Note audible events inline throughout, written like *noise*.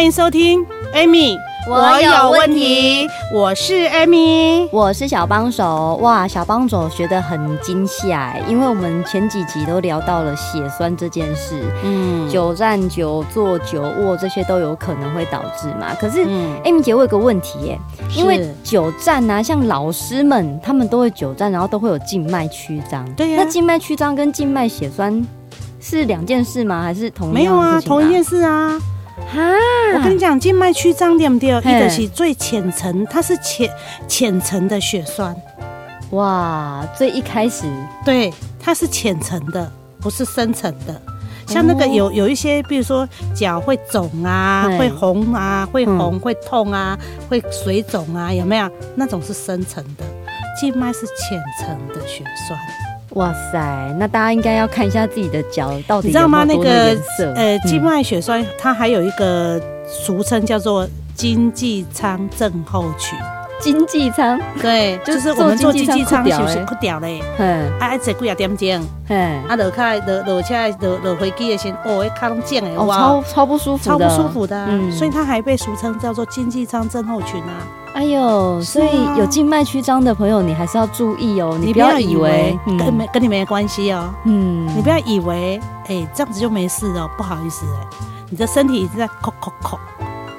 欢迎收听，Amy，我有问题。我是 Amy，我是小帮手。哇，小帮手学得很惊吓，因为我们前几集都聊到了血栓这件事。嗯，久站、久坐、久卧这些都有可能会导致嘛。可是、嗯、，Amy 姐，我有个问题耶，因为久站啊，像老师们他们都会久站，然后都会有静脉曲张。对呀、啊，那静脉曲张跟静脉血栓是两件事吗？还是同？没有啊，同一件事啊。哈，我跟你讲，静脉曲张对不对？一个是最浅层，它是浅浅层的血栓。哇，最一开始，对，它是浅层的，不是深层的。像那个有有一些，比如说脚会肿啊，会红啊，会红会痛啊，会水肿啊，有没有？那种是深层的，静脉是浅层的血栓。哇塞，那大家应该要看一下自己的脚到底你知道吗？那个呃，静脉血栓它还有一个俗称叫做经济舱症候群。经济舱对，就是我们坐经济舱是不是不屌嘞？嗯，哎，坐几啊点钟？嗯，啊，落开落落车落落飞机的时候，哦，卡拢紧哎，哇，超超不舒服，超不舒服的。嗯，所以它还被俗称叫做经济舱症候群啊。哎呦，所以有静脉曲张的朋友，你还是要注意哦。你不要以为跟没跟你没关系哦。嗯，你不要以为哎这样子就没事哦，不好意思哎，你的身体一直在叩叩叩，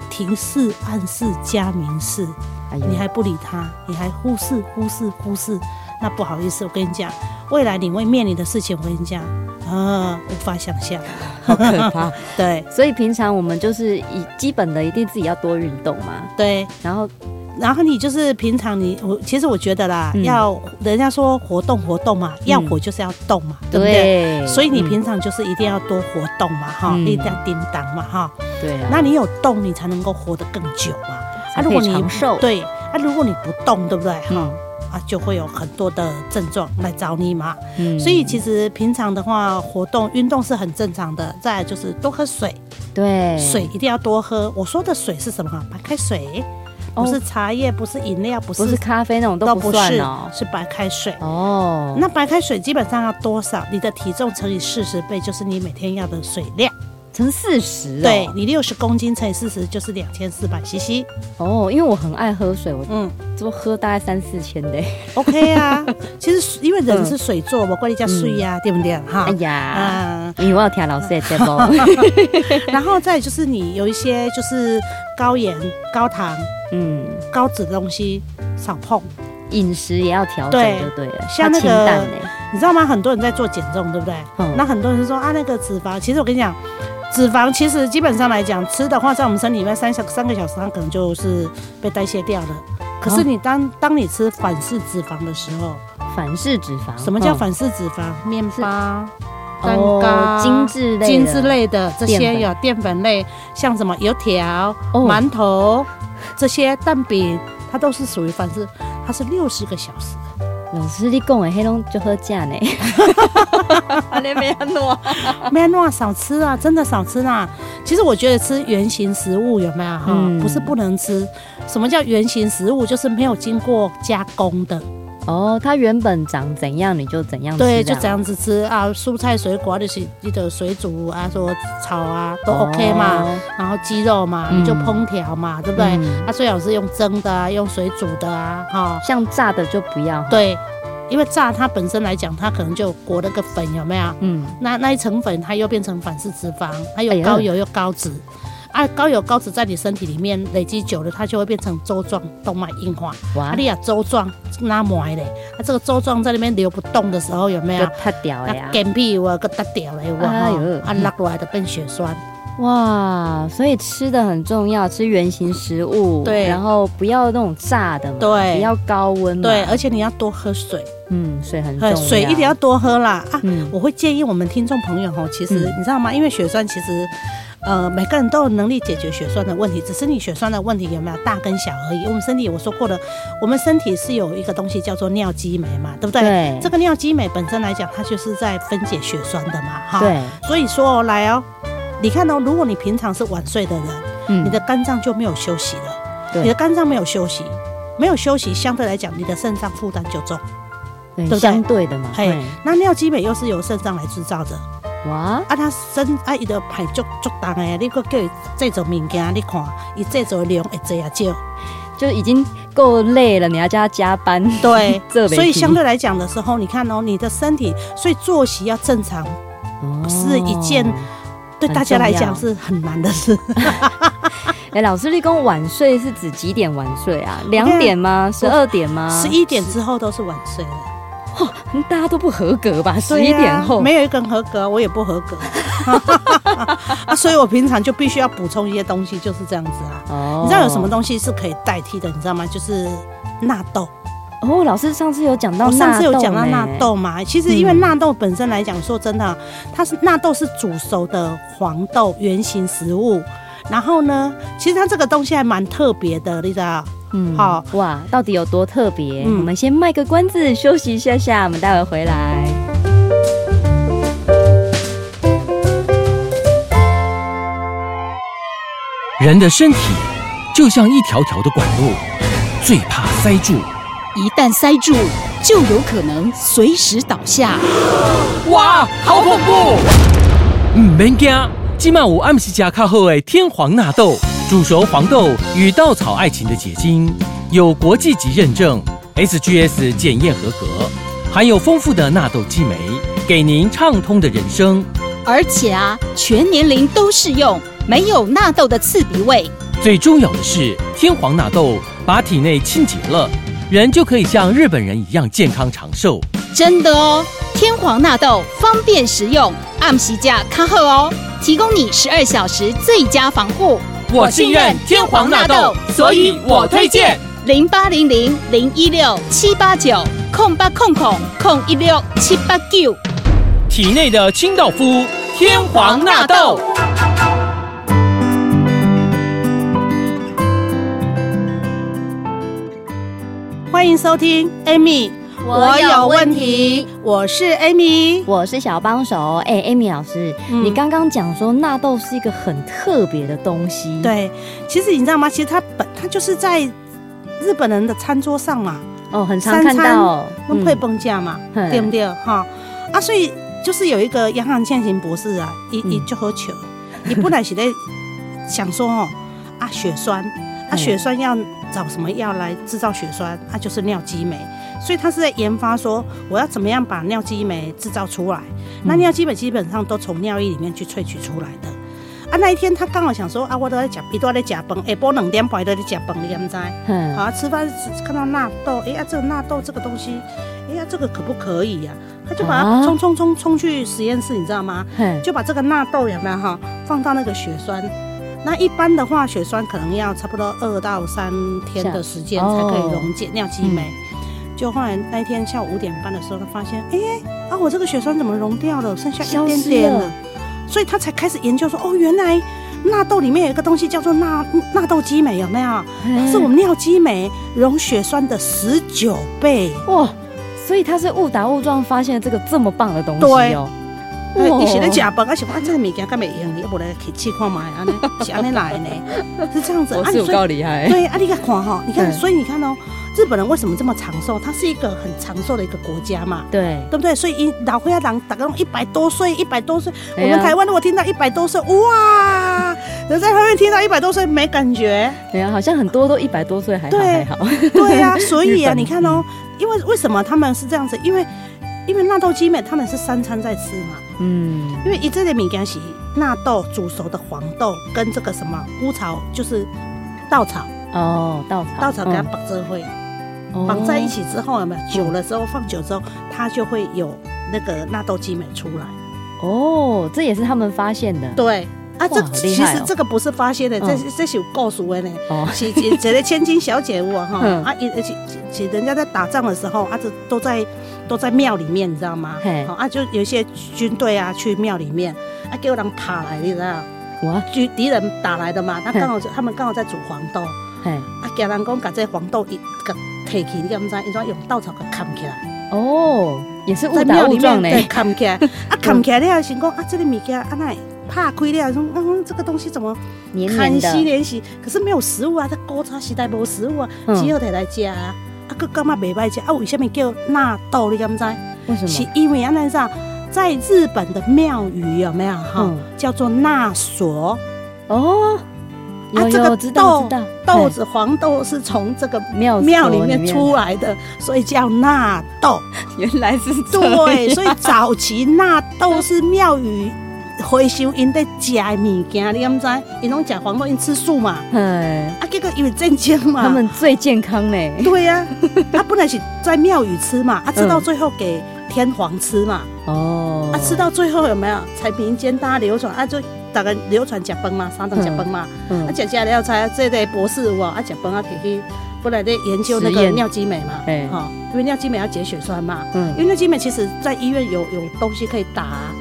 提示暗示加明示，你还不理他，你还忽视忽视忽视，那不好意思，我跟你讲，未来你会面临的事情，我跟你讲啊，无法想象，好可怕。*laughs* 对，所以平常我们就是以基本的一定自己要多运动嘛。对，然后。然后你就是平常你我其实我觉得啦，嗯、要人家说活动活动嘛，要活就是要动嘛，嗯、对不对？对，所以你平常就是一定要多活动嘛，哈、嗯，一定要叮当嘛，哈。对啊。那你有动，你才能够活得更久嘛。啊，如果你对，啊，如果你不动，对不对？哈、嗯，啊，就会有很多的症状来找你嘛。嗯。所以其实平常的话，活动运动是很正常的。再来就是多喝水，对，水一定要多喝。我说的水是什么？白开水。不是茶叶，不是饮料，不是不是咖啡那种都不算哦，是白开水哦。那白开水基本上要多少？你的体重乘以四十倍，就是你每天要的水量，乘四十。对，你六十公斤乘以四十，就是两千四百 CC。哦，因为我很爱喝水，我嗯，就喝大概三四千的。OK 啊，*laughs* 其实因为人是水做，我管你叫水呀，对不对？哈。哎呀，因为我要听老师的节目。*laughs* 然后再就是你有一些就是高盐、高糖。嗯，高脂的东西少碰，饮食也要调整就对了。像那个，你知道吗？很多人在做减重，对不对？嗯。那很多人是说啊，那个脂肪，其实我跟你讲，脂肪其实基本上来讲，吃的话在我们身体里面三小三个小时，它可能就是被代谢掉了。可是你当当你吃反式脂肪的时候，反式脂肪，什么叫反式脂肪？面包、蛋糕、精致类、精致类的这些有淀粉类，像什么油条、馒头。这些蛋饼，它都是属于反式，它是六十个小时。老师，你讲的黑龙就喝假呢？*laughs* 你没安诺，没安诺，少吃啊，真的少吃啊。其实我觉得吃原形食物有没有哈？嗯、不是不能吃。什么叫原形食物？就是没有经过加工的。哦，它原本长怎样你就怎样吃，对，就这样子吃啊。蔬菜水果就是你的水煮啊，说炒啊都 OK 嘛。哦、然后鸡肉嘛，嗯、你就烹调嘛，对不对？嗯、啊，最好是用蒸的啊，用水煮的啊，哈。像炸的就不要。对，因为炸它本身来讲，它可能就裹了个粉，有没有？嗯。那那一层粉，它又变成反式脂肪，它又高油又高脂。啊，高油高脂在你身体里面累积久了，它就会变成粥状动脉硬化。哇！啊，你啊粥状那么嘞，啊，这个粥状在里面流不动的时候有没有？塌掉了呀！干皮我个塌掉了，哇！啊，落落来的变血栓。哇！所以吃的很重要，吃原形食物。对。然后不要那种炸的嘛。对。不要高温。对，而且你要多喝水。嗯，水很重要。水一定要多喝啦。啊，我会建议我们听众朋友吼，其实你知道吗？因为血栓其实。呃，每个人都有能力解决血栓的问题，只是你血栓的问题有没有大跟小而已。我们身体我说过了，我们身体是有一个东西叫做尿激酶嘛，对不对？对。这个尿激酶本身来讲，它就是在分解血栓的嘛，哈。对。所以说来哦，你看哦，如果你平常是晚睡的人，嗯，你的肝脏就没有休息了。对。你的肝脏没有休息，没有休息，相对来讲，你的肾脏负担就重，对，对，相对的嘛。嘿，那尿激酶又是由肾脏来制造的。哇！啊，他身啊，伊的排足足重诶，你搁叫伊制作物件，你看伊制作量会侪啊少，就已经够累了，你要叫他加班。对，*laughs* 所以相对来讲的时候，你看哦，你的身体，所以作息要正常，哦、是一件对大家来讲是很难的事。*laughs* 哎、欸，老师，你讲晚睡是指几点晚睡啊？两点吗？十二点吗？十一点之后都是晚睡了。哦，大家都不合格吧？十一点后、啊、没有一个人合格，我也不合格 *laughs* 啊，所以我平常就必须要补充一些东西，就是这样子啊。哦，你知道有什么东西是可以代替的？你知道吗？就是纳豆。哦，老师上次有讲到，我上次有讲到纳豆嘛？其实因为纳豆本身来讲，说真的，它是纳豆是煮熟的黄豆原型食物。然后呢，其实它这个东西还蛮特别的，你知道？嗯，好哇，到底有多特别？嗯，我们先卖个关子，休息一下下，我们待会回来。人的身体就像一条条的管路，最怕塞住，一旦塞住，就有可能随时倒下。哇，好恐怖！嗯，免惊，今晚我暗时加较好的天皇纳豆。煮熟黄豆与稻草爱情的结晶，有国际级认证，SGS 检验合格，含有丰富的纳豆激酶，给您畅通的人生。而且啊，全年龄都适用，没有纳豆的刺鼻味。最重要的是，天皇纳豆把体内清洁了，人就可以像日本人一样健康长寿。真的哦，天皇纳豆方便实用，按时价卡好哦，提供你十二小时最佳防护。我信任天皇纳豆，所以我推荐零八零零零一六七八九空八空空空一六七八九。体内的清道夫，天皇纳豆。欢迎收听，Amy。我有问题，我是 Amy，我是小帮手。哎、欸，Amy 老师，嗯、你刚刚讲说纳豆是一个很特别的东西。对，其实你知道吗？其实它本它就是在日本人的餐桌上嘛。哦，很常看到。用配崩架嘛，嗯、对不对？哈啊，所以就是有一个杨航倩行博士啊，一一就喝酒，你本来是在想说哦啊血栓啊血栓要找什么药来制造血栓？它、啊、就是尿激酶。所以他是在研发说，我要怎么样把尿激酶制造出来？那尿激酶基本上都从尿液里面去萃取出来的。啊，那一天他刚好想说啊，我都在讲，一都在讲饭，下晡两点半都在讲崩，你知道？嗯。好，吃饭看到纳豆，哎呀，这个纳豆这个东西，哎呀，这个可不可以呀？他就把它冲冲冲冲去实验室，你知道吗？就把这个纳豆有没有哈，放到那个血栓。那一般的话，血栓可能要差不多二到三天的时间才可以溶解尿激酶。就后来那一天下午五点半的时候，他发现，哎、欸，啊，我这个血栓怎么溶掉了，剩下一点点了，所以他才开始研究说，哦，原来纳豆里面有一个东西叫做纳纳豆激酶，有没有？它是我们尿激酶溶血栓的十九倍哇！所以他是误打误撞发现了这个这么棒的东西哦。你是在假崩，而且我这个物件干没用，你要不来去试看嘛？安尼是安尼来呢？是这样子。*laughs* 我是有够厉害。对，啊，你看看哈，你看，所以你看哦。日本人为什么这么长寿？它是一个很长寿的一个国家嘛，对，对不对？所以老会要讲，大概一百多岁，一百多岁。我们台湾如果听到一百多岁，哇，人在外面听到一百多岁没感觉。对啊，好像很多都一百多岁还好还好。对呀，*laughs* 所以啊，你看哦，因为为什么他们是这样子？因为因为纳豆激酶他们是三餐在吃嘛，嗯，因为一这里米干洗纳豆煮熟的黄豆跟这个什么乌草，就是稻草哦，稻草稻草给它绑着会。绑在一起之后，有没有久了之后放久之后，它就会有那个纳豆激酶出来。哦，这也是他们发现的。对啊，这其实这个不是发现的，这这是有告诉的呢。哦，是这个千金小姐我哈啊，而且且人家在打仗的时候啊，这都在都在庙里面，你知道吗？好啊，就有一些军队啊去庙里面啊，给我人爬来，你知道？哇，敌敌人打来的嘛，那刚好他们刚好在煮黄豆，嘿，啊，给人讲把这黄豆一个提起，你敢不知？因怎用稻草给砍起来。哦，也是误打误撞嘞，砍起来，*laughs* 啊，砍起来，你还想讲啊，这个物件啊，那怕亏了，说嗯，这个东西怎么看稀连稀？可是没有食物啊，在古早时代没有食物啊，只好摕来吃啊，啊，佮干嘛袂歹吃啊？为什么叫纳豆？你敢不知？为什么？是因为啊，那啥。在日本的庙宇有没有哈？叫做纳索哦，有有我知道知道，豆子黄豆是从这个庙庙里面出来的，所以叫纳豆。*laughs* 原来是对，所以早期纳豆是庙宇回收因在吃的物件，你敢知？因拢吃黄豆，因吃素嘛。哎，啊，结果因为正经嘛，他们最健康嘞。对呀，他 *laughs* 本来是在庙宇吃嘛，啊，吃到最后给天皇吃嘛。哦，啊，吃到最后有没有才民间大家流传啊？就大概流传食饭嘛，三顿食饭嘛，啊，食食了才这个博士哇，啊，食饭啊，可以本来在研究那个尿激酶嘛，哈，因为尿激酶要解血栓嘛，嗯，因为尿激酶其实在医院有有东西可以打啊，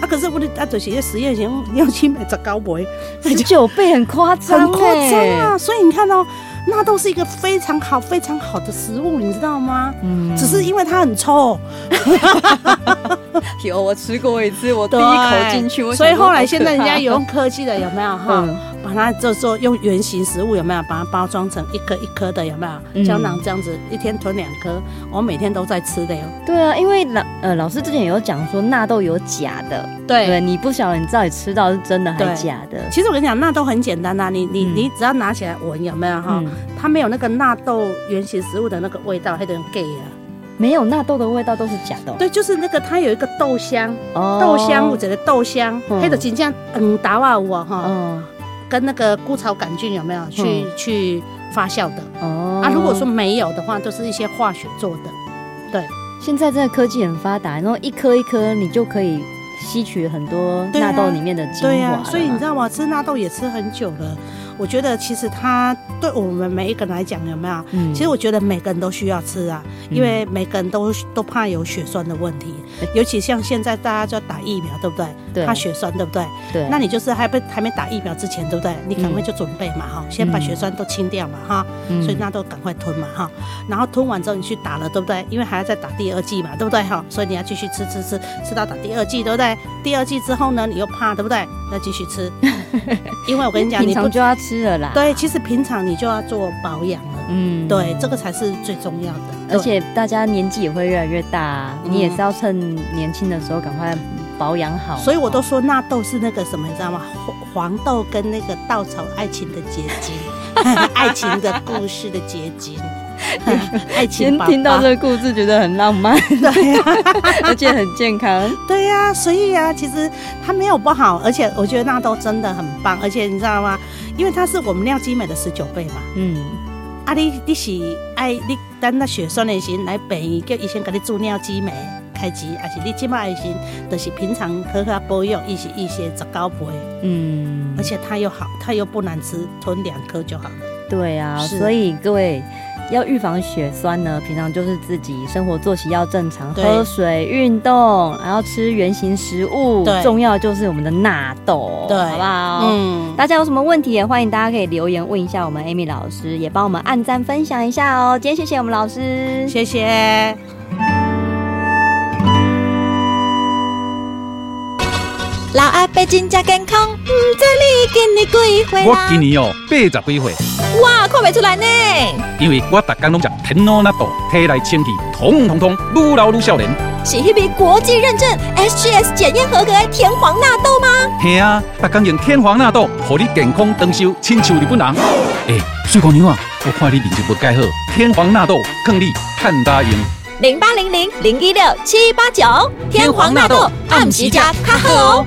啊，可是我的啊，这些实验型尿激酶十九倍，十九倍很夸张，很夸张啊，所以你看到。纳豆是一个非常好、非常好的食物，你知道吗？嗯，只是因为它很臭。*laughs* 有，我吃过一次，我第一口进去，所以后来现在人家有用科技的，有没有哈？把它就说用圆形食物有没有？把它包装成一颗一颗的有没有？胶囊这样子，一天吞两颗，我每天都在吃的哟。对啊，因为老呃老师之前有讲说纳豆有假的，对，对，你不晓得你到底吃到是真的还是假的。其实我跟你讲，纳豆很简单呐，你你你只要拿起来闻有没有哈？它没有那个纳豆原型食物的那个味道，还得用 gay 啊。没有纳豆的味道都是假的。对，就是那个它有一个豆香，豆香或者豆香，还得真正嗯打瓦我哈。跟那个菇草杆菌有没有去、嗯、去发酵的？哦，啊，如果说没有的话，都是一些化学做的。对，现在这个科技很发达，然后一颗一颗你就可以吸取很多纳豆里面的精华。对呀、啊，所以你知道吗？吃纳豆也吃很久了。我觉得其实它对我们每一个人来讲有没有？嗯，其实我觉得每个人都需要吃啊，因为每个人都都怕有血栓的问题，尤其像现在大家就要打疫苗，对不对？对，怕血栓，对不对？对，那你就是还不还没打疫苗之前，对不对？你赶快就准备嘛，哈，先把血栓都清掉嘛，哈，所以那都赶快吞嘛，哈，然后吞完之后你去打了，对不对？因为还要再打第二剂嘛，对不对？哈，所以你要继续吃吃吃，吃到打第二剂，对不对？第二剂之后呢，你又怕，对不对？那继续吃，*laughs* 因为我跟你讲，你不就要吃了啦。对，其实平常你就要做保养了。嗯，对，这个才是最重要的。而且大家年纪也会越来越大，你也是要趁年轻的时候赶快保养好。所以我都说纳豆是那个什么，你知道吗？黄豆跟那个稻草爱情的结晶，*laughs* 爱情的故事的结晶。*laughs* 爱情，听到这个故事觉得很浪漫，对呀，*laughs* 而且很健康，对呀，所以啊，其实它没有不好，而且我觉得纳豆真的很棒，而且你知道吗？因为它是我们尿激酶的十九倍嘛，嗯，啊你你是爱你等那血栓的时候来病院叫医生给你注尿激酶开机，还是你这么爱心，就是平常好好保养一些一些十九倍，嗯，而且它又好，它又不难吃，吞两颗就好了。对啊，所以各位。要预防血栓呢，平常就是自己生活作息要正常，喝水、运动，然后吃原型食物。重要就是我们的纳豆，对，好不好？嗯，大家有什么问题也欢迎大家可以留言问一下我们 Amy 老师，也帮我们按赞分享一下哦。今天谢谢我们老师，谢谢。老阿伯真正健康，唔知你今年几岁啦？我今年哦八十几岁。哇，看不出来呢。因为我逐天拢食天皇纳豆，体内清气通通通，愈老愈少年。是迄笔国际认证 SGS 检验合格的天皇纳豆吗？嘿啊，逐天用天皇纳豆，让你健康长寿，亲像日本人。哎、欸，水姑娘啊，我看你面色不改好，天皇纳豆更你，看大用。零八零零零一六七八九，天皇纳豆，暗时加卡好哦。